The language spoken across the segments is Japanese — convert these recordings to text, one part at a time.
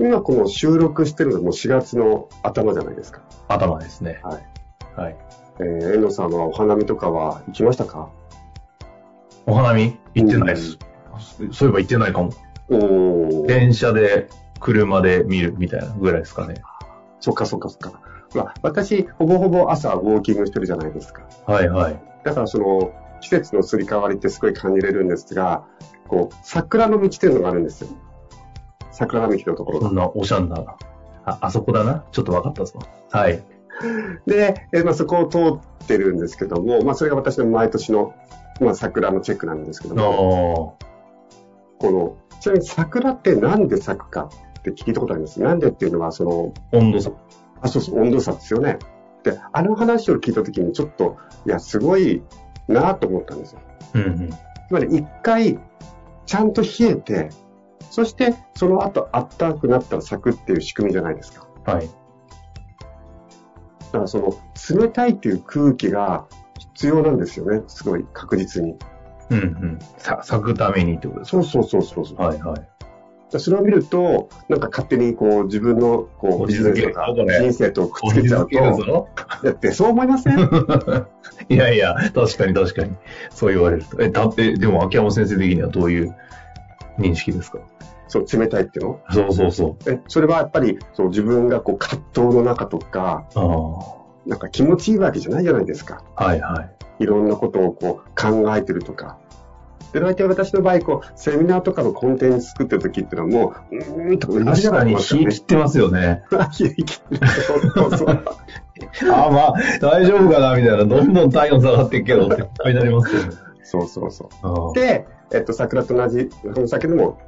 今この収録してるのも4月の頭じゃないですか。頭ですね。はい。はい。えー、遠藤さんはお花見とかは行きましたか？お花見？行ってないです。そういえば行ってないかも。おー。電車で、車で見るみたいなぐらいですかね。そっかそっかそっか。まあ、私、ほぼほぼ朝ウォーキングしてるじゃないですか。はいはい。だからその、季節のすり替わりってすごい感じれるんですが、こう、桜の道っていうのがあるんですよ。桜並木のところがそん。なおしゃんな。あ、あそこだな。ちょっと分かったぞ。はい。で、えーまあ、そこを通ってるんですけども、まあ、それが私の毎年の、まあ、桜のチェックなんですけども、おこの、ちなみに桜ってなんで咲くかって聞いたことあります。なんでっていうのは、その、ー温度差。あ、そうそう、温度差ですよね。で、あの話を聞いたときにちょっと、いや、すごいなと思ったんですよ。うんうん。つまり、一回、ちゃんと冷えて、そして、その後、あったかくなったら咲くっていう仕組みじゃないですか。はい。だから、その、冷たいっていう空気が必要なんですよね。すごい確実に。うんうん。さ、咲くためにってことですそうそうそうそうそう。かはいはい。でそれを見ると、なんか勝手にこう自分のこうビジネスとか人生とくっつけちゃうと、ぞ。だってそう思いません？いやいや、確かに確かに。そう言われると。え、だって、でも秋山先生的にはどういう認識ですか？そう、冷たいっていうの？そうそうそう。え、それはやっぱりそう自分がこう葛藤の中とか、あなんか気持ちいいわけじゃないじゃないですか。あ。はいはい。いろんなことをこう考えてるとか。で、大体私の場合、こう、セミナーとかのコンテンツ作ってる時っていうのはもう、うーんとか確かにがますよね火切。ってますよね。冷え切ってる。そうそう あ、まあ、大丈夫かなみたいな。どんどん体温下がっていくけどっていっぱいになりますよね。そうそうそう。で、えっと、桜と同じ、この酒でも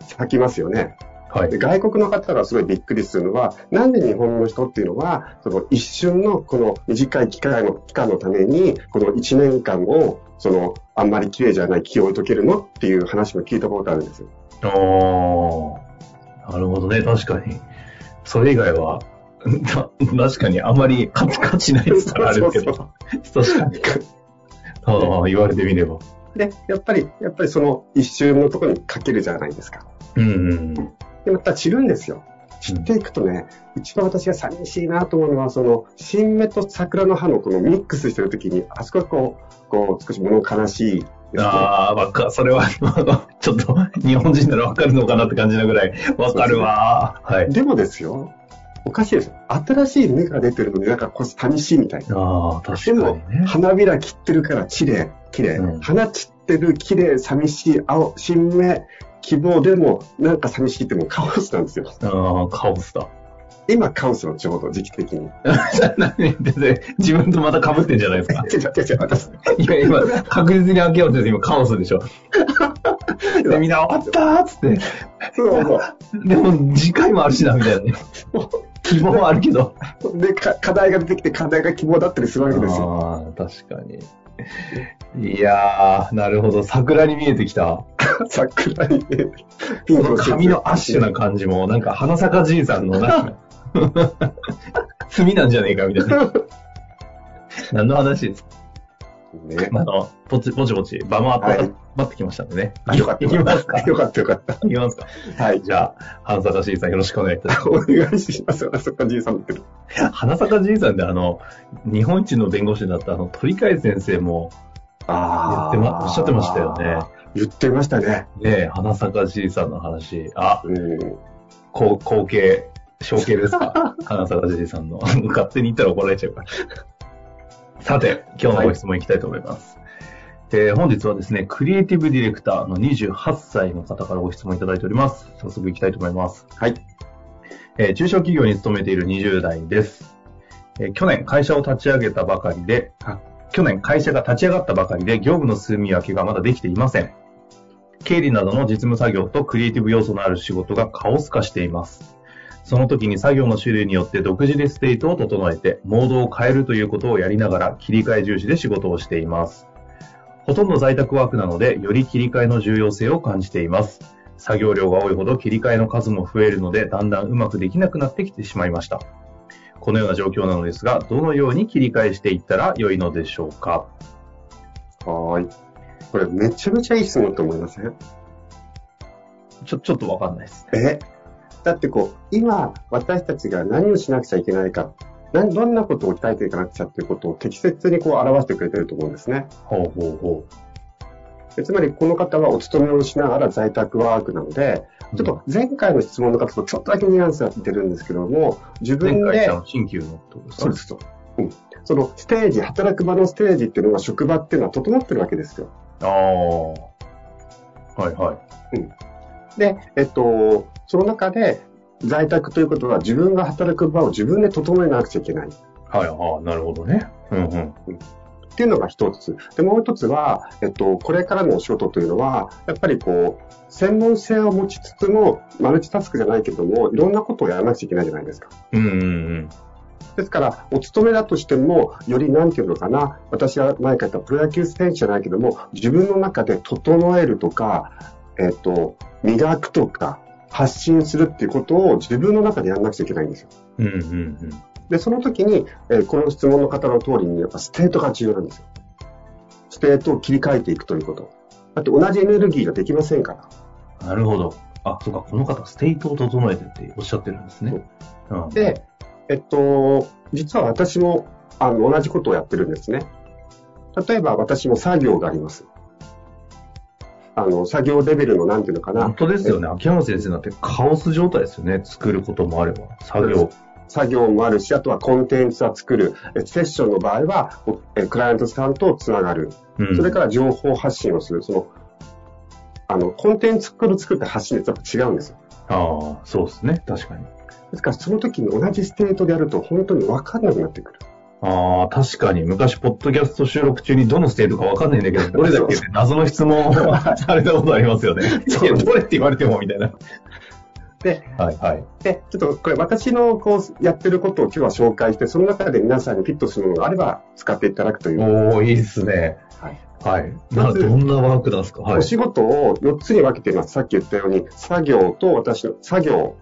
咲きますよね。はいで。外国の方がすごいびっくりするのは、なんで日本の人っていうのは、その一瞬のこの短い期間の期間のために、この1年間を、その、あんまり綺麗じゃない気を解けるのっていう話も聞いたことあるんですよ。ああ。なるほどね。確かに。それ以外は、た 確かにあんまり価値ないですからあるけど。そう確かに。ああ、言われてみれば。で、やっぱり、やっぱりその一瞬のところにかけるじゃないですか。うんうん。で、また散るんですよ。散っていくとね、一番私が寂しいなと思うのは、その、新芽と桜の葉のこのミックスしてるときに、あそこがこう、こう、少し物悲しい。ああ、わか、それは、ちょっと、日本人ならわかるのかなって感じなぐらい、わかるわ。はい。でもですよ、おかしいですよ。新しい芽が出てるのになんかこう寂しいみたいな。ああ、確でもかにね、。花びら切ってるから綺麗、綺麗。うん花散ってる綺麗、寂しい、青、新芽、希望でもなんか寂しいってもうカオスなんですよ。ああ、カオスだ。今カオスのちょうど時期的に。自分とまた被ってんじゃないですか。違う違う違う、私。いや、今、確実に秋山先生今カオスでしょ。で、みんな終わったーっつって。そうそう。でも、次回もあるしな、みたいなね。希望はあるけど。で、か課題が出てきて課題が希望だったりするわけですよ。ああ、確かに。いやー、なるほど。桜に見えてきた。桜にね、ピこのンクの髪のアッシュな感じも、なんか、花坂じいさんの、なんか、炭なんじゃねえか、みたいな。何の話ですか？ね。あの、ぽちぽちぽち、場もはい温まってきましたんでね。あよかった。いきますか？よかったよかった。いきますか？はい。じゃあ、花坂じいさんよろしくお願いいたします。お願いします。あそこじいさんってる。花坂じいさんで、あの、日本一の弁護士だった、あの、鳥海先生も、あ言ってまおっしゃってましたよね。言ってましたね。ねえ、花坂じいさんの話。あ、うん。後後継、承継ですか？花坂じいさんの。勝手に言ったら怒られちゃうから。さて、今日のご質問いきたいと思います。えー本日はですね、クリエイティブディレクターの28歳の方からご質問いただいております。早速いきたいと思います。はい。えー中小企業に勤めている20代です。えー去年会社を立ち上げたばかりで、あ去年会社が立ち上がったばかりで業務の住み分けがまだできていません。経理などの実務作業とクリエイティブ要素のある仕事がカオス化しています。その時に作業の種類によって独自でステートを整えて、モードを変えるということをやりながら切り替え重視で仕事をしています。ほとんど在宅ワークなので、より切り替えの重要性を感じています。作業量が多いほど切り替えの数も増えるので、だんだんうまくできなくなってきてしまいました。このような状況なのですが、どのように切り替えしていったら良いのでしょうか？はーい。これめちゃめちゃいい質問と思いません？ちょ、ちょっとわかんないですね。え？だってこう、今、私たちが何をしなくちゃいけないか、何どんなことを鍛えていかなくちゃっていうことを適切にこう表してくれてると思うんですね。ほうほうほでつまり、この方はお勤めをしながら在宅ワークなので、う。ちょっと前回の質問の方とちょっとだけニュアンスが似てるんですけども、自分で新旧のとそうですと。うん。そのステージ、働く場のステージっていうのは職場っていうのは整ってるわけですよ。ああ。はいはい。で、えっと、その中で在宅ということは自分が働く場を自分で整えなくちゃいけない。はい、ああ、なるほどね。うんうん。っていうのが一つ。で、もう一つは、えっと、これからのお仕事というのは、やっぱりこう、専門性を持ちつつも、マルチタスクじゃないけども、いろんなことをやらなくちゃいけないじゃないですか。うんうんうん。ですから、お勤めだとしても、よりなんていうのかな、私は前から言ったプロ野球選手じゃないけども、自分の中で整えるとか、えっと、磨くとか、発信するっていうことを自分の中でやらなくちゃいけないんですよ。うんうんうん。で、その時に、えーこの質問の方の通りに、やっぱステートが重要なんですよ。ステートを切り替えていくということ。だって同じエネルギーができませんから。なるほど。あ、そうか、この方、ステートを整えてっておっしゃってるんですね。うん、で、えっと、実は私も、あの、同じことをやってるんですね。例えば私も作業があります。あの、作業レベルのなんていうのかな本、当ですよね。秋山先生なんてカオス状態ですよね。作ることもあれば、作業。作業もあるし、あとはコンテンツは作る。えセッションの場合は、クライアントさんとつながる。うん、それから情報発信をする。その、あの、コンテンツ作る作って発信って違うんですよ。ああ、そうですね。確かに。ですから、その時に同じステートでやると本当に分かんなくなってくる。ああ、確かに。昔、ポッドキャスト収録中にどのステートかわかんないんだけど、どれだっけって謎の質問を されたことありますよね。いや、どれって言われても、みたいな。で、はいはい。で、ちょっとこれ私のこうやってることを今日は紹介して、その中で皆さんにフィットするものがあれば使っていただくという。おー、いいですね。はい。はい。なまずどんなワークなんですか？はいお。仕事を4つに分けています。さっき言ったように、作業と私の作業、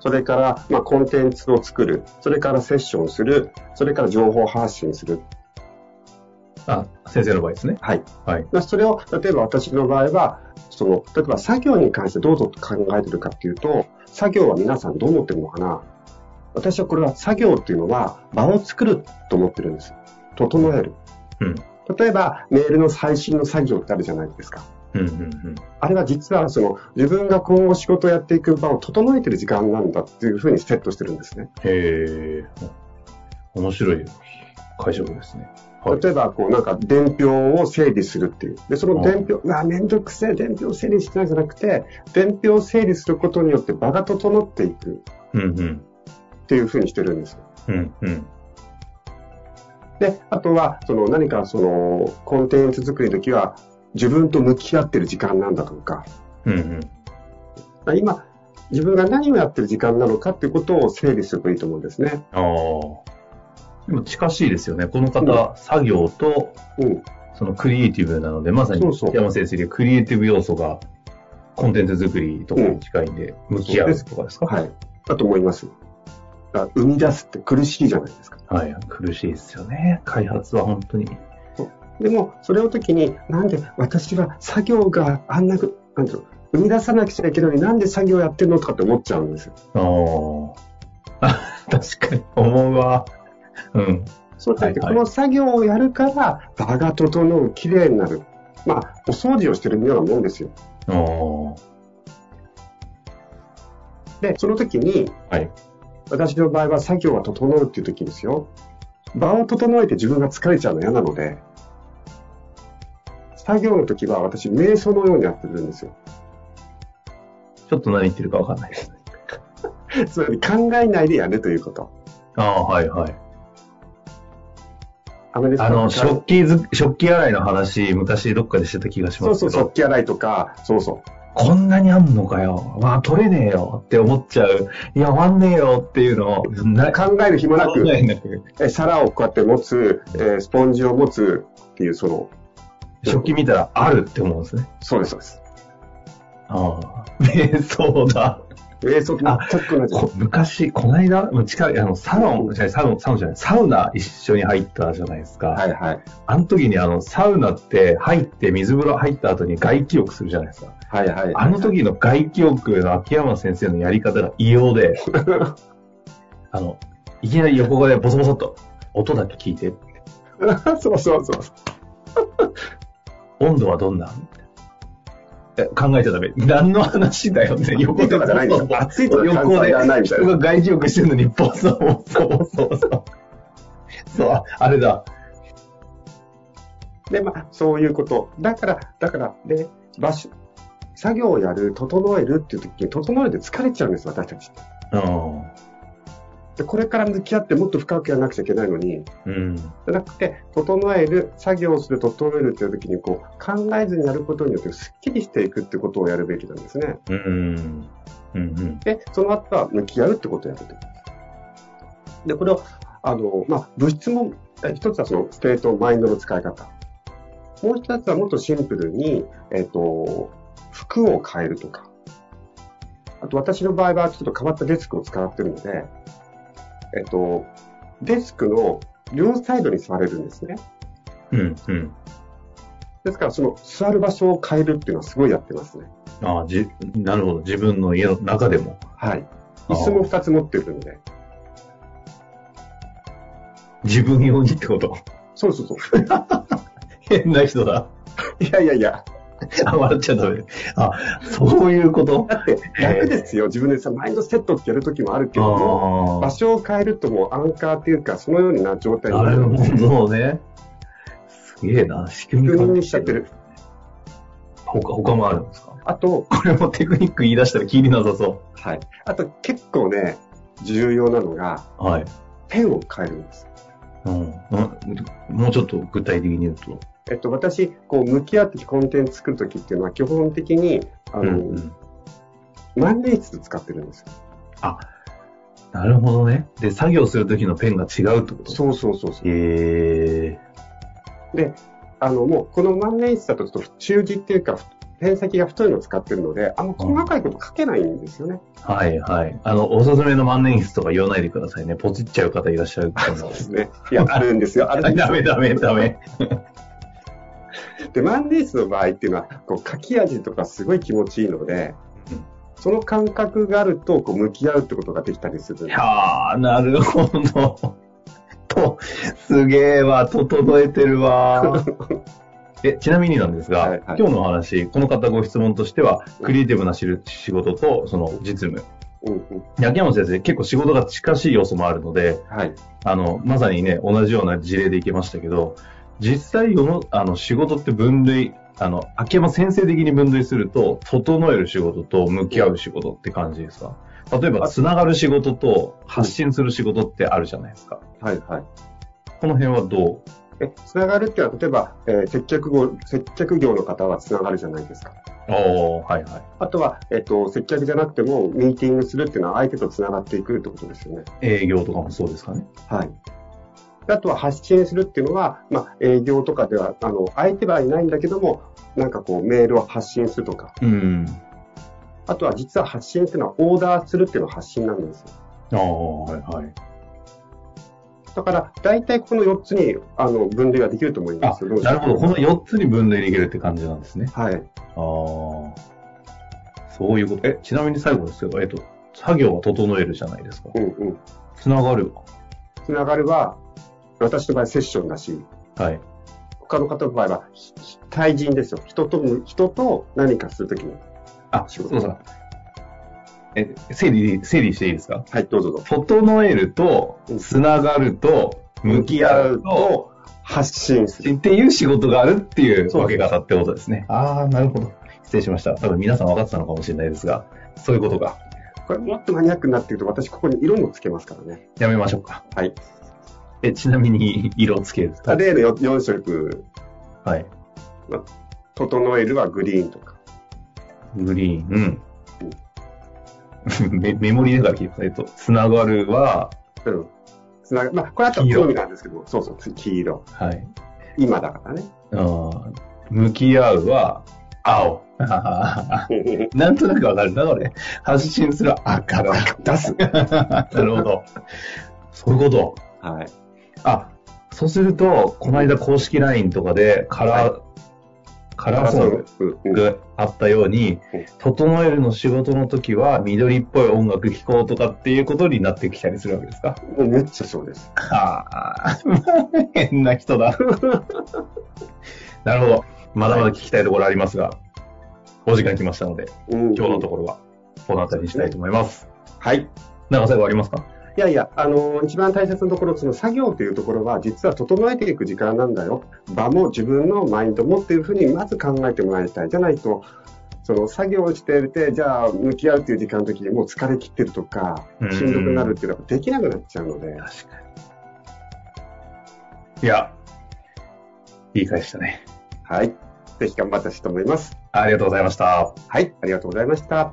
それから、まあ、コンテンツを作る、それからセッションする、それから情報発信する。あ、先生の場合ですね。はい。はい。まあそれを、例えば私の場合は、その、例えば作業に関してどうぞと考えてるかっていうと、作業は皆さんどう思ってるのかな私はこれは作業っていうのは場を作ると思ってるんです。整える。うん。例えば、メールの配信の作業ってあるじゃないですか。うんうんうん。あれは実はその自分が今後仕事をやっていく場を整えてる時間なんだっていうふうにセットしてるんですね。へえ。面白い解釈ですね。はい。例えば、こうなんか伝票を整理するっていう。で、その伝票、うわ、めんどくせえ伝票整理してないじゃなくて、伝票を整理することによって場が整っていくうんうん。っていうふうにしてるんですよ。うんうん。で、あとは、その何かそのコンテンツ作りの時は自分と向き合ってる時間なんだとか、うんうん。今、自分が何をやってる時間なのかっていうことを整理するといいと思うんですね。ああ。でも近しいですよね。この方、作業と、うん。そのクリエイティブなので、まさに山先生でクリエイティブ要素がコンテンツ作りとかに近いんで、向き合うとかですか？はい。だと思います。生み出すって苦しいじゃないですか。はい。苦しいですよね。開発は本当に。でも、それを時に、なんで私は作業があんなく、なんていうの、生み出さなくちゃいけないのになんで作業やってるのとかって思っちゃうんですよ。ああ。確かに、思うわ。うん。そうじゃなくて、はいはいこの作業をやるから、場が整う、綺麗になる。まあ、お掃除をしてるようなもんですよ。ああ。で、その時に、はい。私の場合は作業が整うっていう時ですよ。場を整えて自分が疲れちゃうの嫌なので、作業の時は私、瞑想のようにやってるんですよ。ちょっと何言ってるかわかんないですね。つまり考えないでやるということ。ああ、はいはい。アメリカあの、食器ず、食器洗いの話、昔どっかでしてた気がしそうそう、ますけど、食器洗いとか、そうそう。こんなにあんのかよ。まあ、取れねえよって思っちゃう。いや、終わんねえよっていうのを、な考える暇なくえ皿をこうやって持つ、えースポンジを持つっていう、その、食器見たらあるって思うんですね。そうです、そうです。ああ。瞑想だ。瞑想あ全く同じ。こ昔、この間、もう近い、あの、サロン、サロン、サロンじゃない、サウナ一緒に入ったじゃないですか。はいはい。あの時にあの、サウナって入って、水風呂入った後に外気浴するじゃないですか。はいはい。あの時の外気浴の秋山先生のやり方が異様で、あの、いきなり横でボソボソっと、音だけ聞いて、そうそうそう。温度はどんなえ考えちゃダメ。何の話だよって、横とかじゃないんですよ暑いとか横ではないみたいな人が外気浴してるのに、ボソボソボソボソ。そう、ああれだ。で、まあ、そういうこと。だから、だから、で、場所、作業をやる、整えるっていう時に、整えて疲れちゃうんです、私たち。うん。で、これから向き合ってもっと深くやらなくちゃいけないのに、うん。じゃなくて、整える、作業をする、整えるっていう時に、こう、考えずにやることによって、すっきりしていくってことをやるべきなんですね。うん。うん。うん。で、その後は向き合うってことをやるとでこれを、あの、まあ、物質も、え一つはそのステート、マインドの使い方。もう一つはもっとシンプルに、えっ、と、服を変えるとか。あと私の場合はちょっと変わったデスクを使ってるので、えっ、と、デスクの両サイドに座れるんですね。うん。うん。ですからその座る場所を変えるっていうのはすごいやってますね。ああ、じ、なるほど。自分の家の中でも。はい。椅子も二つ持ってるんで。自分用にってこと？そうそうそう。変な人だ。いやいやいや。あ、笑っちゃダメ。あ、そういうこと？だって楽ですよ。自分でさ、マインドセットってやるときもあるけども、あ場所を変えるともうアンカーっていうか、そのような状態あ。になるなるほどね。すげえな。仕組み確感認しちゃってる。他、他もあるんですか？あと、これもテクニック言い出したら気になさそはい。あと結構ね、重要なのが、う。はい。ペンを変えるんです。うん。うんもうちょっと具体的に言うと。えっと、私、こう、向き合ってコンテンツ作るときっていうのは、基本的に、あの、うんうん万年筆使ってるんですよ。なるほどね。で、作業するときのペンが違うってこと？そうそうそうそう。へえで、あの、もう、この万年筆だとちょっと中字っていうか、ペン先が太いのを使ってるので、あんま細かいこと書けないんですよね。はいはい。あの、おすすめの万年筆とか言わないでくださいね。ポチっちゃう方いらっしゃると思う。ですね。いや、あるんですよ。あるんですよダメダメダメ。で、万年筆の場合っていうのは、こう書き味とかすごい気持ちいいので、うんその感覚があると、こう向き合うってことができたりするんです。はあ、なるほど。と、すげえわ、整えてるわ。え、ちなみになんですが、はいはい今日のお話、この方ご質問としては、クリエイティブな仕仕事と、その実務。うんうん。秋山先生、結構仕事が近しい要素もあるので、はい。あの、まさにね、同じような事例でいけましたけど、実際世の、あの、仕事って分類、あの、秋山先生的に分類すると、整える仕事と向き合う仕事って感じですか？例えば、つながる仕事と発信する仕事ってあるじゃないですか。はいはい。この辺はどえ、つながるっていうのは、例えば、えー接客業、接客業の方はつながるじゃないですか。うおー、はいはい。あとは、えっ、と、接客じゃなくても、ミーティングするっていうのは相手とつながっていくってことですよね。営業とかもそうですかね。はい。あとは発信するっていうのは、まあ、営業とかでは、あの、相手はいないんだけども、なんかこう、メールを発信するとか、うん。あとは実は発信っていうのは、オーダーするっていうのは発信なんですよ。ああ、はいはい。だから、大体この4つに、あの、分類ができると思いまあす。、なるほど。この4つに分類できるって感じなんですね。はい。ああ。そういうこと。え、ちなみに最後ですけど、えっと、作業は整えるじゃないですか。うんうん。つながる。つながるは、私の場合セッションだし、はい。他の方の場合は、対人ですよ。人と、人と何かするときに。あ、仕事そうそう。え、整理、整理していいですか？はい、どうぞどうぞ。整えると、つながると、向き合うと、発信する。っていう仕事があるっていう分け方ってことですね。ああ、なるほど。失礼しました。多分皆さん分かってたのかもしれないですが、そういうことか。これもっとマニアックになっていくと、私ここに色もつけますからね。やめましょうか。はい。え、ちなみに色をつけると。例の 4, 色、はい。整えるはグリーンとか。グリーン。メ メモリーだから聞いて、えっと、つながるは、うん。つながまあ、これあとは好みなんですけど、そうそう、黄色。はい。今だからね。あー向き合うは、青。なんとなくわかるな、これ。発信する赤だ。出す。なるほど。そういうこと。はい。あ、そうすると、この間公式 LINE とかでカラー、カラーソングうん。があったようにうん、整えるの仕事の時は緑っぽい音楽聴こうとかっていうことになってきたりするわけですか？めっちゃそうです。はあ、変な人だ。なるほど。まだまだ聞きたいところありますが、お時間来ましたので、うん今日のところはこの辺りにしたいと思います。はい。なんか最後ありますか？いやいや、あの、一番大切なところ、その作業というところは、実は整えていく時間なんだよ。場も自分のマインドもっていうふうに、まず考えてもらいたい。じゃないと、その作業してて、じゃあ向き合うっていう時間の時にもう疲れ切ってるとかう、んしんどくなるっていうのはできなくなっちゃうので、確かに。いや、いい返したね。はい。ぜひ頑張ってほしいと思います。ありがとうございました。はい。ありがとうございました。